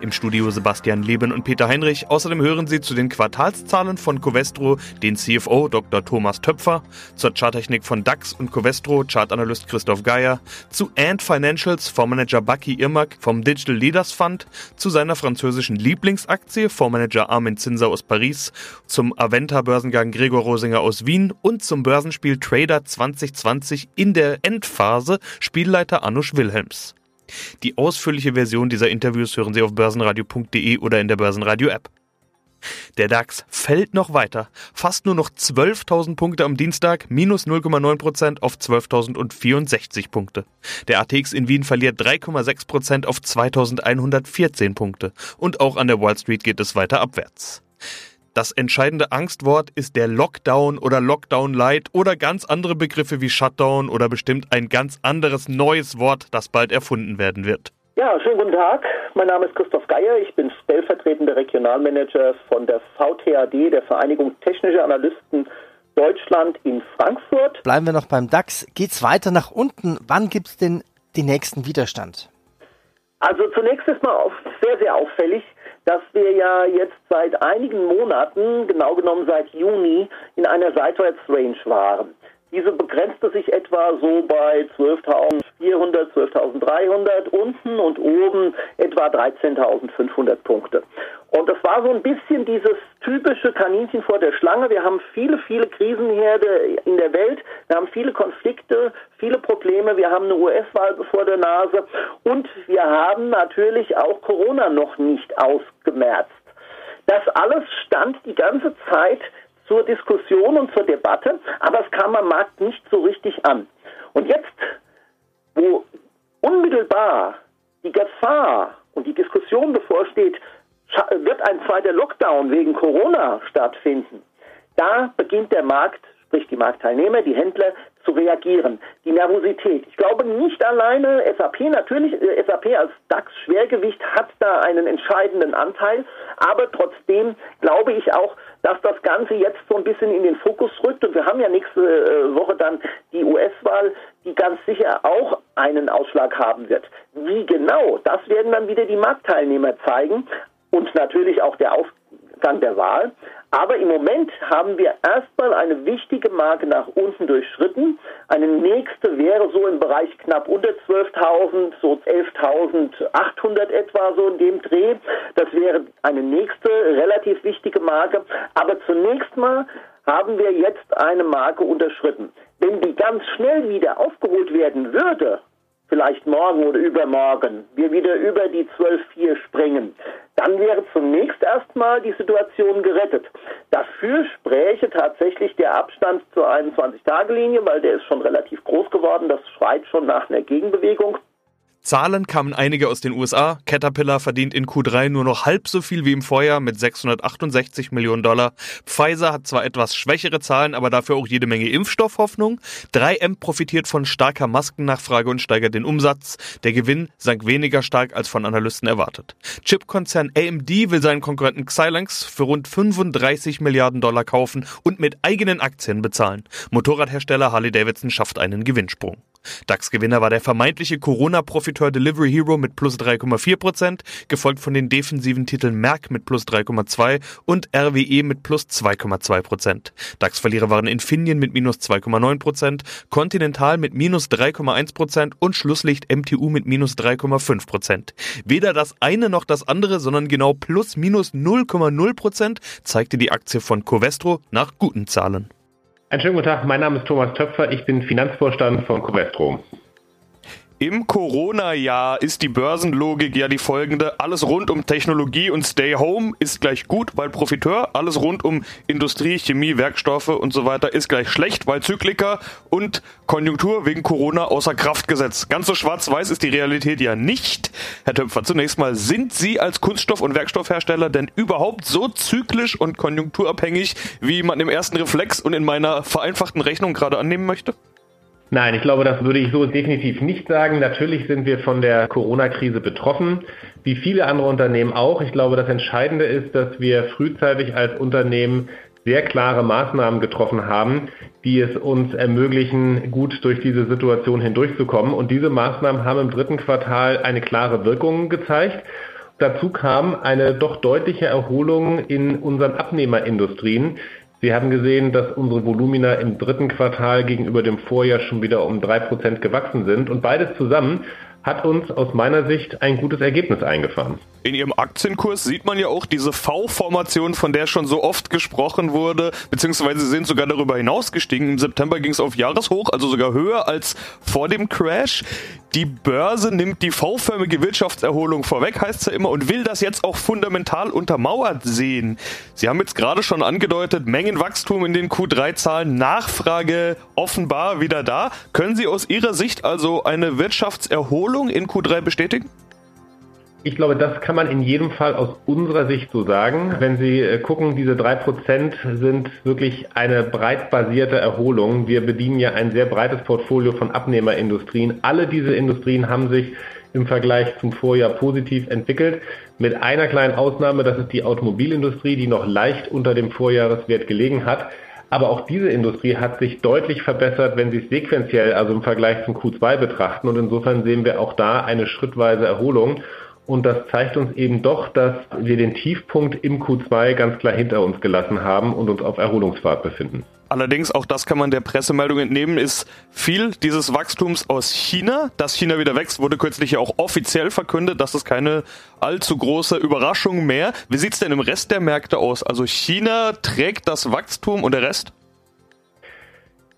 Im Studio Sebastian Leben und Peter Heinrich. Außerdem hören Sie zu den Quartalszahlen von Covestro den CFO Dr. Thomas Töpfer, zur Charttechnik von DAX und Covestro Chartanalyst Christoph Geier, zu Ant Financials Fondsmanager Bucky Irmak vom Digital Leaders Fund, zu seiner französischen Lieblingsaktie Fondsmanager Armin Zinser aus Paris, zum Aventa Börsengang Gregor Rosinger aus Wien und zum Börsenspiel Trader 2020 in der Endphase Spielleiter Anusch Wilhelms. Die ausführliche Version dieser Interviews hören Sie auf börsenradio.de oder in der Börsenradio-App. Der DAX fällt noch weiter. Fast nur noch 12.000 Punkte am Dienstag, minus 0,9% auf 12.064 Punkte. Der ATX in Wien verliert 3,6% auf 2.114 Punkte. Und auch an der Wall Street geht es weiter abwärts. Das entscheidende Angstwort ist der Lockdown oder Lockdown Light oder ganz andere Begriffe wie Shutdown oder bestimmt ein ganz anderes neues Wort, das bald erfunden werden wird. Ja, schönen guten Tag. Mein Name ist Christoph Geier. Ich bin stellvertretender Regionalmanager von der VTAD, der Vereinigung Technischer Analysten Deutschland in Frankfurt. Bleiben wir noch beim DAX. Geht's weiter nach unten? Wann gibt's denn den nächsten Widerstand? Also zunächst ist mal sehr, sehr auffällig, dass wir ja jetzt seit einigen Monaten, genau genommen seit Juni, in einer Seitwärtsrange waren. Diese begrenzte sich etwa so bei 12.400, 12.300 unten und oben etwa 13.500 Punkte. Und das war so ein bisschen dieses typische Kaninchen vor der Schlange. Wir haben viele, viele Krisenherde in der Welt. Wir haben viele Konflikte, viele Probleme. Wir haben eine US-Wahl vor der Nase. Und wir haben natürlich auch Corona noch nicht ausgemerzt. Das alles stand die ganze Zeit zur Diskussion und zur Debatte, aber es kam am Markt nicht so richtig an. Und jetzt, wo unmittelbar die Gefahr und die Diskussion bevorsteht, wird ein zweiter Lockdown wegen Corona stattfinden, da beginnt der Markt, sprich die Marktteilnehmer, die Händler, zu reagieren. Die Nervosität. Ich glaube nicht alleine SAP, natürlich äh, SAP als DAX-Schwergewicht hat da einen entscheidenden Anteil, aber trotzdem glaube ich auch, dass das Ganze jetzt so ein bisschen in den Fokus rückt und wir haben ja nächste äh, Woche dann die US-Wahl, die ganz sicher auch einen Ausschlag haben wird. Wie genau, das werden dann wieder die Marktteilnehmer zeigen und natürlich auch der Ausgang der Wahl. Aber im Moment haben wir erstmal eine wichtige Marke nach unten durchschritten. Eine nächste wäre so im Bereich knapp unter 12.000, so 11.800 etwa so in dem Dreh. Das wäre eine nächste relativ wichtige Marke. Aber zunächst mal haben wir jetzt eine Marke unterschritten. Wenn die ganz schnell wieder aufgeholt werden würde, vielleicht morgen oder übermorgen, wir wieder über die 12,4 springen, dann wäre zunächst erstmal die Situation gerettet. Dafür spräche tatsächlich der Abstand zur 21-Tage-Linie, weil der ist schon relativ groß geworden, das schreit schon nach einer Gegenbewegung. Zahlen kamen einige aus den USA. Caterpillar verdient in Q3 nur noch halb so viel wie im Vorjahr mit 668 Millionen Dollar. Pfizer hat zwar etwas schwächere Zahlen, aber dafür auch jede Menge Impfstoffhoffnung. 3M profitiert von starker Maskennachfrage und steigert den Umsatz. Der Gewinn sank weniger stark als von Analysten erwartet. Chipkonzern AMD will seinen Konkurrenten Xilinx für rund 35 Milliarden Dollar kaufen und mit eigenen Aktien bezahlen. Motorradhersteller Harley Davidson schafft einen Gewinnsprung. DAX-Gewinner war der vermeintliche Corona-Profiteur Delivery Hero mit plus 3,4%, gefolgt von den defensiven Titeln Merck mit plus 3,2% und RWE mit plus 2,2%. DAX-Verlierer waren Infineon mit minus 2,9%, Continental mit minus 3,1% und Schlusslicht MTU mit minus 3,5%. Weder das eine noch das andere, sondern genau plus minus 0,0% zeigte die Aktie von Covestro nach guten Zahlen. Einen schönen guten Tag, mein Name ist Thomas Töpfer, ich bin Finanzvorstand von Covestro. Im Corona-Jahr ist die Börsenlogik ja die folgende. Alles rund um Technologie und Stay Home ist gleich gut, weil Profiteur. Alles rund um Industrie, Chemie, Werkstoffe und so weiter ist gleich schlecht, weil Zykliker und Konjunktur wegen Corona außer Kraft gesetzt. Ganz so schwarz-weiß ist die Realität ja nicht. Herr Töpfer, zunächst mal, sind Sie als Kunststoff- und Werkstoffhersteller denn überhaupt so zyklisch und konjunkturabhängig, wie man im ersten Reflex und in meiner vereinfachten Rechnung gerade annehmen möchte? Nein, ich glaube, das würde ich so definitiv nicht sagen. Natürlich sind wir von der Corona-Krise betroffen, wie viele andere Unternehmen auch. Ich glaube, das Entscheidende ist, dass wir frühzeitig als Unternehmen sehr klare Maßnahmen getroffen haben, die es uns ermöglichen, gut durch diese Situation hindurchzukommen. Und diese Maßnahmen haben im dritten Quartal eine klare Wirkung gezeigt. Dazu kam eine doch deutliche Erholung in unseren Abnehmerindustrien. Sie haben gesehen, dass unsere Volumina im dritten Quartal gegenüber dem Vorjahr schon wieder um drei Prozent gewachsen sind. Und beides zusammen hat uns aus meiner Sicht ein gutes Ergebnis eingefahren. In Ihrem Aktienkurs sieht man ja auch diese V-Formation, von der schon so oft gesprochen wurde, beziehungsweise sind sogar darüber hinausgestiegen. Im September ging es auf Jahreshoch, also sogar höher als vor dem Crash. Die Börse nimmt die V-förmige Wirtschaftserholung vorweg, heißt es ja immer, und will das jetzt auch fundamental untermauert sehen. Sie haben jetzt gerade schon angedeutet, Mengenwachstum in den Q3-Zahlen, Nachfrage offenbar wieder da. Können Sie aus Ihrer Sicht also eine Wirtschaftserholung in Q3 bestätigen? Ich glaube, das kann man in jedem Fall aus unserer Sicht so sagen. Wenn Sie äh, gucken, diese drei Prozent sind wirklich eine breit basierte Erholung. Wir bedienen ja ein sehr breites Portfolio von Abnehmerindustrien. Alle diese Industrien haben sich im Vergleich zum Vorjahr positiv entwickelt. Mit einer kleinen Ausnahme, das ist die Automobilindustrie, die noch leicht unter dem Vorjahreswert gelegen hat. Aber auch diese Industrie hat sich deutlich verbessert, wenn Sie es sequenziell, also im Vergleich zum Q2 betrachten. Und insofern sehen wir auch da eine schrittweise Erholung. Und das zeigt uns eben doch, dass wir den Tiefpunkt im Q2 ganz klar hinter uns gelassen haben und uns auf Erholungsfahrt befinden. Allerdings, auch das kann man der Pressemeldung entnehmen, ist viel dieses Wachstums aus China. Dass China wieder wächst, wurde kürzlich ja auch offiziell verkündet. Das ist keine allzu große Überraschung mehr. Wie sieht es denn im Rest der Märkte aus? Also China trägt das Wachstum und der Rest?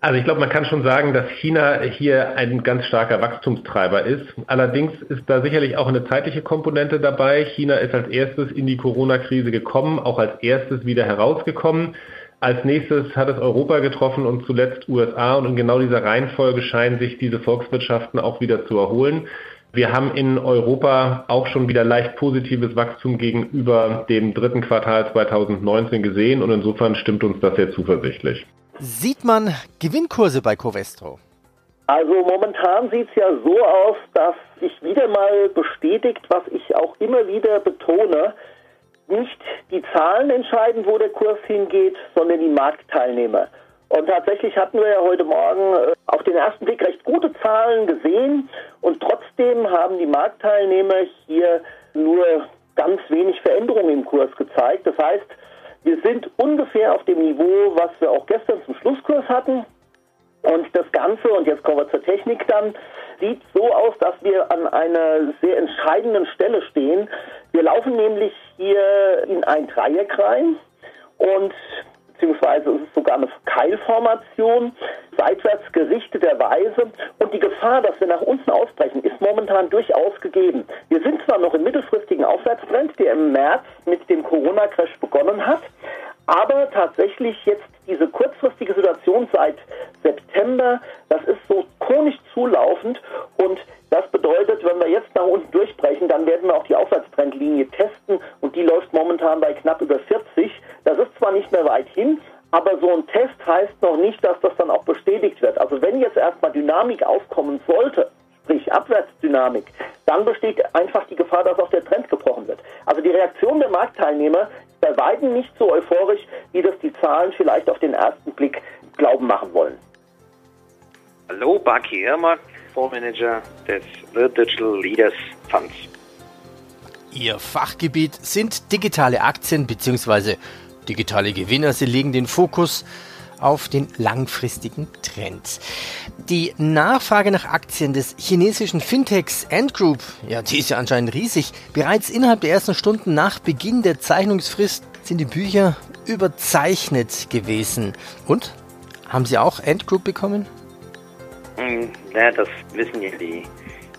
Also ich glaube, man kann schon sagen, dass China hier ein ganz starker Wachstumstreiber ist. Allerdings ist da sicherlich auch eine zeitliche Komponente dabei. China ist als erstes in die Corona-Krise gekommen, auch als erstes wieder herausgekommen. Als nächstes hat es Europa getroffen und zuletzt USA. Und in genau dieser Reihenfolge scheinen sich diese Volkswirtschaften auch wieder zu erholen. Wir haben in Europa auch schon wieder leicht positives Wachstum gegenüber dem dritten Quartal 2019 gesehen und insofern stimmt uns das sehr zuversichtlich. Sieht man Gewinnkurse bei Covestro? Also momentan sieht es ja so aus, dass sich wieder mal bestätigt, was ich auch immer wieder betone, nicht die Zahlen entscheiden, wo der Kurs hingeht, sondern die Marktteilnehmer. Und tatsächlich hatten wir ja heute Morgen äh, auf den ersten Blick recht gute Zahlen gesehen und trotzdem haben die Marktteilnehmer hier nur ganz wenig Veränderungen im Kurs gezeigt. Das heißt, wir sind ungefähr auf dem Niveau, was wir auch gestern zum Schlusskurs hatten. Und das Ganze, und jetzt kommen wir zur Technik dann, sieht so aus, dass wir an einer sehr entscheidenden Stelle stehen. Wir laufen nämlich hier in ein Dreieck rein und beziehungsweise es ist sogar eine Keilformation, seitwärts gerichteterweise. Und die Gefahr, dass wir nach unten ausbrechen, ist momentan durchaus gegeben. Wir sind zwar noch im mittelfristigen Aufwärtstrend, der im März mit dem Corona-Crash begonnen hat, aber tatsächlich jetzt diese kurzfristige Situation seit September, das ist so konisch zulaufend und das bedeutet, wenn wir jetzt nach unten durchbrechen, dann werden wir auch die Aufwärtstrendlinie testen und die läuft momentan bei knapp über 40. Das ist zwar nicht mehr weit hin, aber so ein Test heißt noch nicht, dass das dann auch bestätigt wird. Also wenn jetzt erstmal Dynamik aufkommen sollte, sprich Abwärtsdynamik, dann besteht einfach die Gefahr, dass auch der Trend gebrochen wird. Also die Reaktion der Marktteilnehmer ist bei weitem nicht so euphorisch, wie das die Zahlen vielleicht auf den ersten Blick glauben machen wollen. Hallo, Baki Irmer, Fondsmanager des World Digital Leaders Funds. Ihr Fachgebiet sind digitale Aktien bzw. digitale Gewinner. Sie legen den Fokus auf den langfristigen Trend. Die Nachfrage nach Aktien des chinesischen Fintechs Ant Group, ja, die ist ja anscheinend riesig. Bereits innerhalb der ersten Stunden nach Beginn der Zeichnungsfrist sind die Bücher überzeichnet gewesen. Und? Haben Sie auch Ant Group bekommen? Hm, ja, das wissen ja die,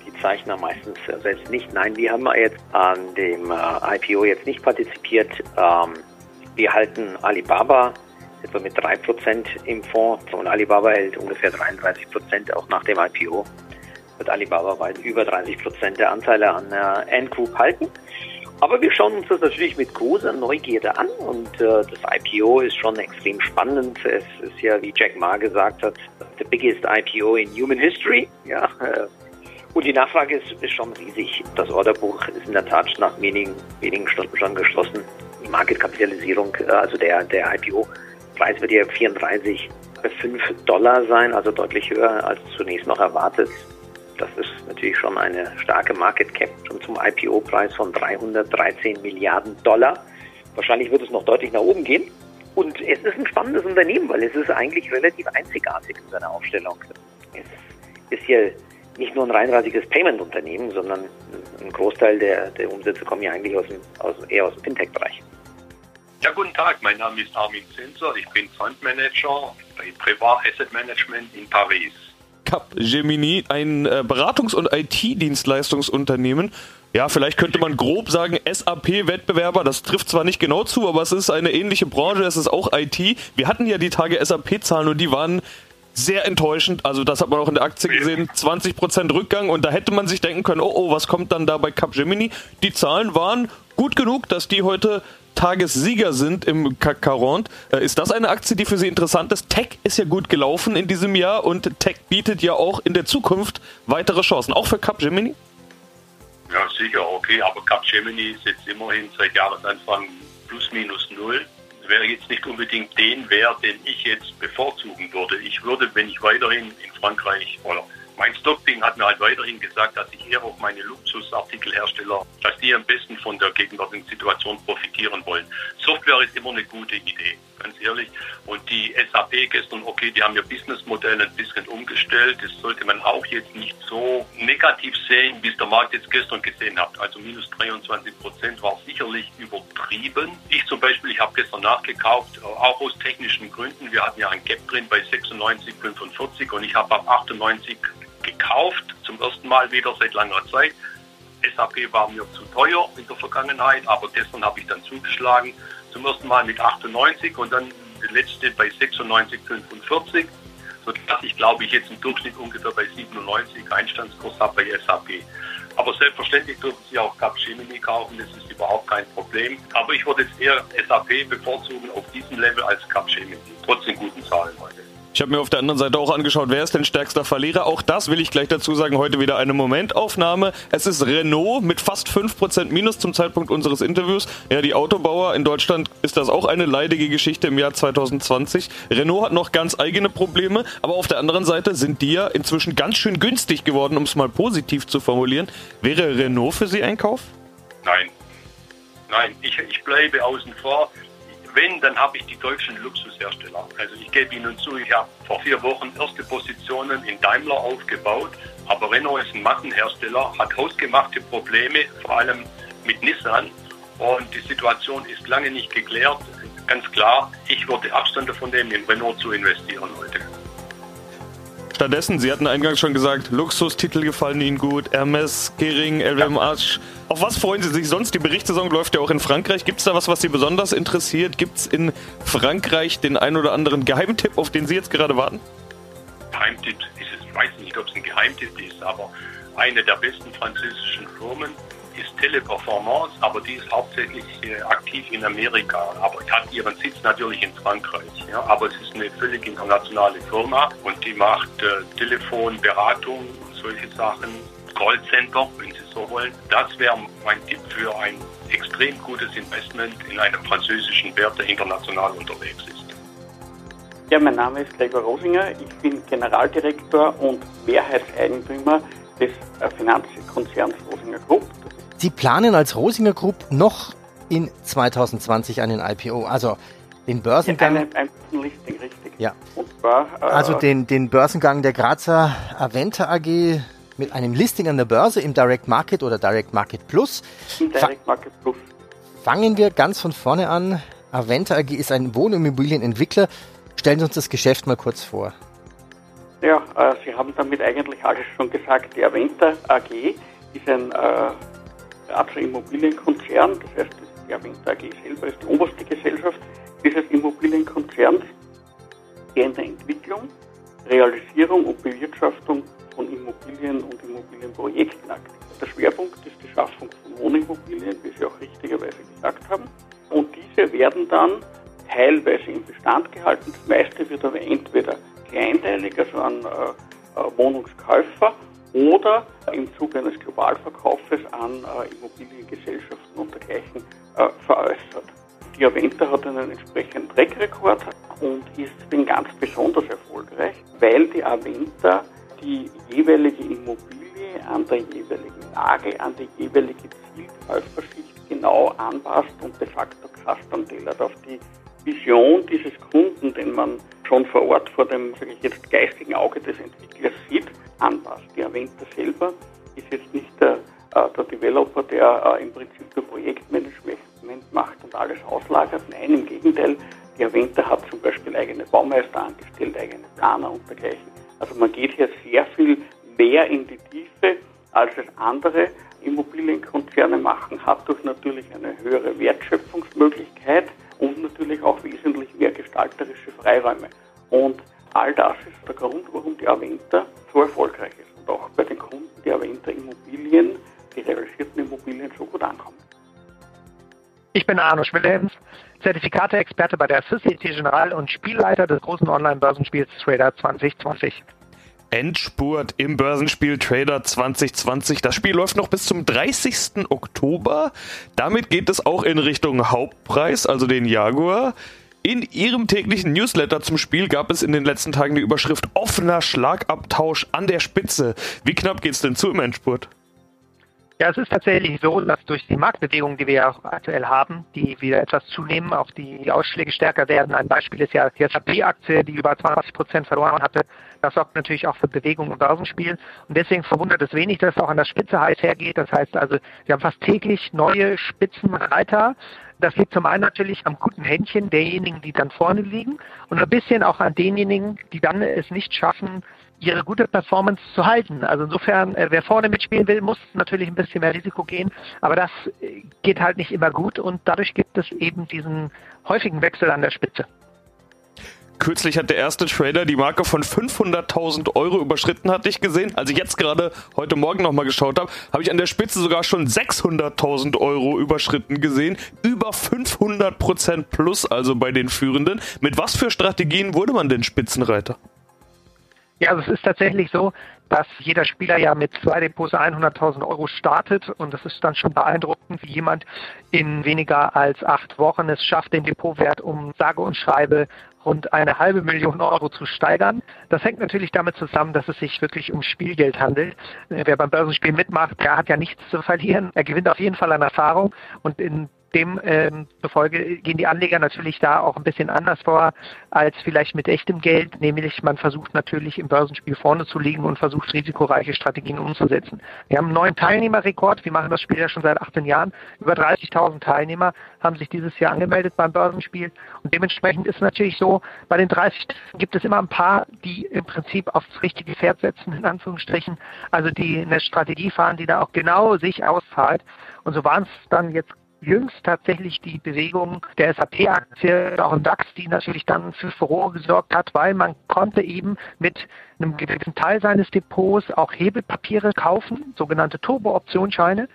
die Zeichner meistens selbst nicht. Nein, wir haben jetzt an dem äh, IPO jetzt nicht partizipiert. Ähm, wir halten Alibaba etwa mit 3% im Fonds und Alibaba hält ungefähr 33% auch nach dem IPO. Wird Alibaba weit über 30% der Anteile an der Ant Group halten. Aber wir schauen uns das natürlich mit großer Neugierde an und äh, das IPO ist schon extrem spannend. Es ist ja, wie Jack Ma gesagt hat, the biggest IPO in human history. Ja, äh, und die Nachfrage ist, ist schon riesig. Das Orderbuch ist in der Tat nach wenigen, wenigen Stunden schon geschlossen. Die Marketkapitalisierung, äh, also der, der IPO, Preis wird ja 34 5 Dollar sein, also deutlich höher als zunächst noch erwartet. Das ist natürlich schon eine starke Market Cap, schon zum IPO-Preis von 313 Milliarden Dollar. Wahrscheinlich wird es noch deutlich nach oben gehen. Und es ist ein spannendes Unternehmen, weil es ist eigentlich relativ einzigartig in seiner Aufstellung. Es ist hier nicht nur ein reinrassiges Payment-Unternehmen, sondern ein Großteil der, der Umsätze kommen ja eigentlich aus dem, aus, eher aus dem Fintech-Bereich. Ja, guten Tag, mein Name ist Armin Zinser, ich bin Fundmanager bei Privat Asset Management in Paris. Capgemini, ein äh, Beratungs- und IT-Dienstleistungsunternehmen. Ja, vielleicht könnte man grob sagen, SAP-Wettbewerber, das trifft zwar nicht genau zu, aber es ist eine ähnliche Branche, es ist auch IT. Wir hatten ja die Tage SAP-Zahlen und die waren sehr enttäuschend. Also das hat man auch in der Aktie gesehen, 20% Rückgang und da hätte man sich denken können, oh oh, was kommt dann da bei Capgemini? Die Zahlen waren gut genug, dass die heute Tagessieger sind im CAC 40. Äh, ist das eine Aktie, die für Sie interessant ist? Tech ist ja gut gelaufen in diesem Jahr und Tech bietet ja auch in der Zukunft weitere Chancen, auch für Capgemini? Ja, sicher, okay, aber Capgemini ist jetzt immerhin seit Jahresanfang plus minus null wäre jetzt nicht unbedingt den Wert, den ich jetzt bevorzugen würde. Ich würde, wenn ich weiterhin in Frankreich oder mein Stockping hat mir halt weiterhin gesagt, dass ich eher auf meine Luxusartikelhersteller, dass die am besten von der gegenwärtigen Situation profitieren wollen. Software ist immer eine gute Idee, ganz ehrlich. Und die SAP gestern, okay, die haben ihr Businessmodell ein bisschen umgestellt. Das sollte man auch jetzt nicht so negativ sehen, wie es der Markt jetzt gestern gesehen hat. Also minus 23 Prozent war sicherlich übertrieben. Ich zum Beispiel, ich habe gestern nachgekauft, auch aus technischen Gründen. Wir hatten ja ein Gap drin bei 96,45 und ich habe ab 98 gekauft, zum ersten Mal wieder seit langer Zeit. SAP war mir zu teuer in der Vergangenheit, aber gestern habe ich dann zugeschlagen, zum ersten Mal mit 98 und dann die letzte bei 96,45, sodass ich glaube ich jetzt im Durchschnitt ungefähr bei 97 Einstandskurs habe bei SAP. Aber selbstverständlich dürfen Sie auch Capgemini kaufen, das ist überhaupt kein Problem. Aber ich würde jetzt eher SAP bevorzugen auf diesem Level als Capgemini, trotz den guten Zahlen heute. Ich habe mir auf der anderen Seite auch angeschaut, wer ist denn stärkster Verlierer. Auch das will ich gleich dazu sagen, heute wieder eine Momentaufnahme. Es ist Renault mit fast 5% Minus zum Zeitpunkt unseres Interviews. Ja, die Autobauer in Deutschland ist das auch eine leidige Geschichte im Jahr 2020. Renault hat noch ganz eigene Probleme, aber auf der anderen Seite sind die ja inzwischen ganz schön günstig geworden, um es mal positiv zu formulieren. Wäre Renault für Sie ein Kauf? Nein. Nein, ich, ich bleibe außen vor wenn, dann habe ich die deutschen Luxushersteller. Also ich gebe Ihnen zu, ich habe vor vier Wochen erste Positionen in Daimler aufgebaut, aber Renault ist ein Massenhersteller, hat hausgemachte Probleme, vor allem mit Nissan. Und die Situation ist lange nicht geklärt. Ganz klar, ich würde Abstand davon nehmen, in Renault zu investieren heute. Stattdessen, Sie hatten eingangs schon gesagt, Luxustitel gefallen Ihnen gut, Hermes, Kering, LVMH. Auf was freuen Sie sich sonst? Die Berichtssaison läuft ja auch in Frankreich. Gibt es da was, was Sie besonders interessiert? Gibt es in Frankreich den ein oder anderen Geheimtipp, auf den Sie jetzt gerade warten? Geheimtipp ist es, ich weiß nicht, ob es ein Geheimtipp ist, aber eine der besten französischen Firmen ist Teleperformance, aber die ist hauptsächlich äh, aktiv in Amerika, aber hat ihren Sitz natürlich in Frankreich. Ja, aber es ist eine völlig internationale Firma und die macht äh, Telefonberatung und solche Sachen, Callcenter, wenn Sie so wollen. Das wäre mein Tipp für ein extrem gutes Investment in einem französischen Wert, der international unterwegs ist. Ja, mein Name ist Gregor Rosinger. Ich bin Generaldirektor und Mehrheitseigentümer des äh, Finanzkonzerns Rosinger Group. Sie planen als Rosinger Group noch in 2020 einen IPO, also den Börsengang. Ja, ein, ein Listing, richtig. Ja. Zwar, äh, also den, den Börsengang der Grazer Aventa AG mit einem Listing an der Börse im Direct Market oder Direct Market Plus. Direct Market Plus. Fangen wir ganz von vorne an. Aventa AG ist ein Wohnimmobilienentwickler. Stellen Sie uns das Geschäft mal kurz vor. Ja, äh, Sie haben damit eigentlich alles schon gesagt. Die Aventa AG ist ein äh, Grazer Immobilienkonzern, das heißt, die Aventa AG selber ist die oberste Gesellschaft dieses Immobilienkonzerns, der in der Entwicklung, Realisierung und Bewirtschaftung von Immobilien und Immobilienprojekten aktiv. Der Schwerpunkt ist die Schaffung von Wohnimmobilien, wie Sie auch richtigerweise gesagt haben. Und diese werden dann teilweise im Bestand gehalten. Das meiste wird aber entweder kleinteilig, also an äh, äh Wohnungskäufer oder im Zuge eines Globalverkaufes an äh, Immobiliengesellschaften und dergleichen äh, veräußert. die Aventa hat einen entsprechenden Trackrekord und ist deswegen ganz besonders erfolgreich, weil die Aventa die jeweilige Immobilie an der jeweiligen Lage, an die jeweilige Zielkäuferschicht genau anpasst und de facto custom tailert auf die Vision dieses Kunden, den man schon vor Ort vor dem, sage ich jetzt, geistigen Auge des Entwicklers sieht, anpasst. Die Aventa selber ist jetzt nicht der, äh, der Developer, der äh, im Prinzip nur Projektmanagement macht und alles auslagert. Nein, im Gegenteil, die Aventa hat zum Beispiel eigene Baumeister angestellt, eigene Planer und dergleichen. Also man geht hier sehr viel mehr in die Tiefe, als es andere Immobilienkonzerne machen, hat durch natürlich eine höhere Wertschöpfungsmöglichkeit und natürlich auch wesentlich mehr gestalterische Freiräume. Und all das ist der Grund, warum die Aventa so erfolgreich ist und auch bei den Kunden die Aventa Immobilien, die realisierten Immobilien so gut ankommen. Ich bin Arno Schwillens, Zertifikate-Experte bei der Societe Generale und Spielleiter des großen Online-Börsenspiels Trader 2020. Endspurt im Börsenspiel Trader 2020. Das Spiel läuft noch bis zum 30. Oktober. Damit geht es auch in Richtung Hauptpreis, also den Jaguar. In ihrem täglichen Newsletter zum Spiel gab es in den letzten Tagen die Überschrift offener Schlagabtausch an der Spitze. Wie knapp geht es denn zu im Endspurt? Ja, es ist tatsächlich so, dass durch die Marktbewegungen, die wir ja auch aktuell haben, die wieder etwas zunehmen, auch die Ausschläge stärker werden. Ein Beispiel ist ja die SAP-Aktie, die über 20 Prozent verloren hatte. Das sorgt natürlich auch für Bewegung im Börsenspiel. Und deswegen verwundert es wenig, dass es auch an der Spitze heiß hergeht. Das heißt also, wir haben fast täglich neue Spitzenreiter. Das liegt zum einen natürlich am guten Händchen derjenigen, die dann vorne liegen und ein bisschen auch an denjenigen, die dann es nicht schaffen, ihre gute Performance zu halten. Also insofern, äh, wer vorne mitspielen will, muss natürlich ein bisschen mehr Risiko gehen, aber das äh, geht halt nicht immer gut und dadurch gibt es eben diesen häufigen Wechsel an der Spitze. Kürzlich hat der erste Trader die Marke von 500.000 Euro überschritten, hatte ich gesehen. Als ich jetzt gerade heute Morgen nochmal geschaut habe, habe ich an der Spitze sogar schon 600.000 Euro überschritten gesehen. Über 500 Prozent plus also bei den Führenden. Mit was für Strategien wurde man denn Spitzenreiter? Ja, also es ist tatsächlich so, dass jeder Spieler ja mit zwei Depots 100.000 Euro startet und das ist dann schon beeindruckend, wie jemand in weniger als acht Wochen es schafft, den Depotwert um sage und schreibe rund eine halbe Million Euro zu steigern. Das hängt natürlich damit zusammen, dass es sich wirklich um Spielgeld handelt. Wer beim Börsenspiel mitmacht, der hat ja nichts zu verlieren. Er gewinnt auf jeden Fall an Erfahrung und in Demzufolge ähm, gehen die Anleger natürlich da auch ein bisschen anders vor als vielleicht mit echtem Geld, nämlich man versucht natürlich im Börsenspiel vorne zu liegen und versucht risikoreiche Strategien umzusetzen. Wir haben einen neuen Teilnehmerrekord, wir machen das Spiel ja schon seit 18 Jahren. Über 30.000 Teilnehmer haben sich dieses Jahr angemeldet beim Börsenspiel und dementsprechend ist es natürlich so, bei den 30 gibt es immer ein paar, die im Prinzip aufs richtige Pferd setzen, in Anführungsstrichen, also die eine Strategie fahren, die da auch genau sich auszahlt. Und so waren es dann jetzt jüngst tatsächlich die Bewegung der SAP-Aktie, auch im DAX, die natürlich dann für Furore gesorgt hat, weil man konnte eben mit einem gewissen Teil seines Depots auch Hebelpapiere kaufen, sogenannte Turbo-Optionsscheine.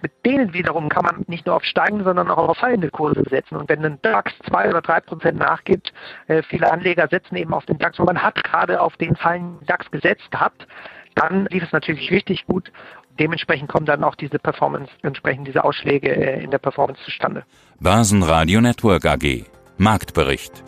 Mit denen wiederum kann man nicht nur auf steigende, sondern auch auf fallende Kurse setzen. Und wenn ein DAX zwei oder drei Prozent nachgibt, äh, viele Anleger setzen eben auf den DAX und man hat gerade auf den fallenden DAX gesetzt gehabt, dann lief es natürlich richtig gut dementsprechend kommen dann auch diese Performance, entsprechend diese Ausschläge äh, in der Performance zustande. Börsenradio Network AG. Marktbericht.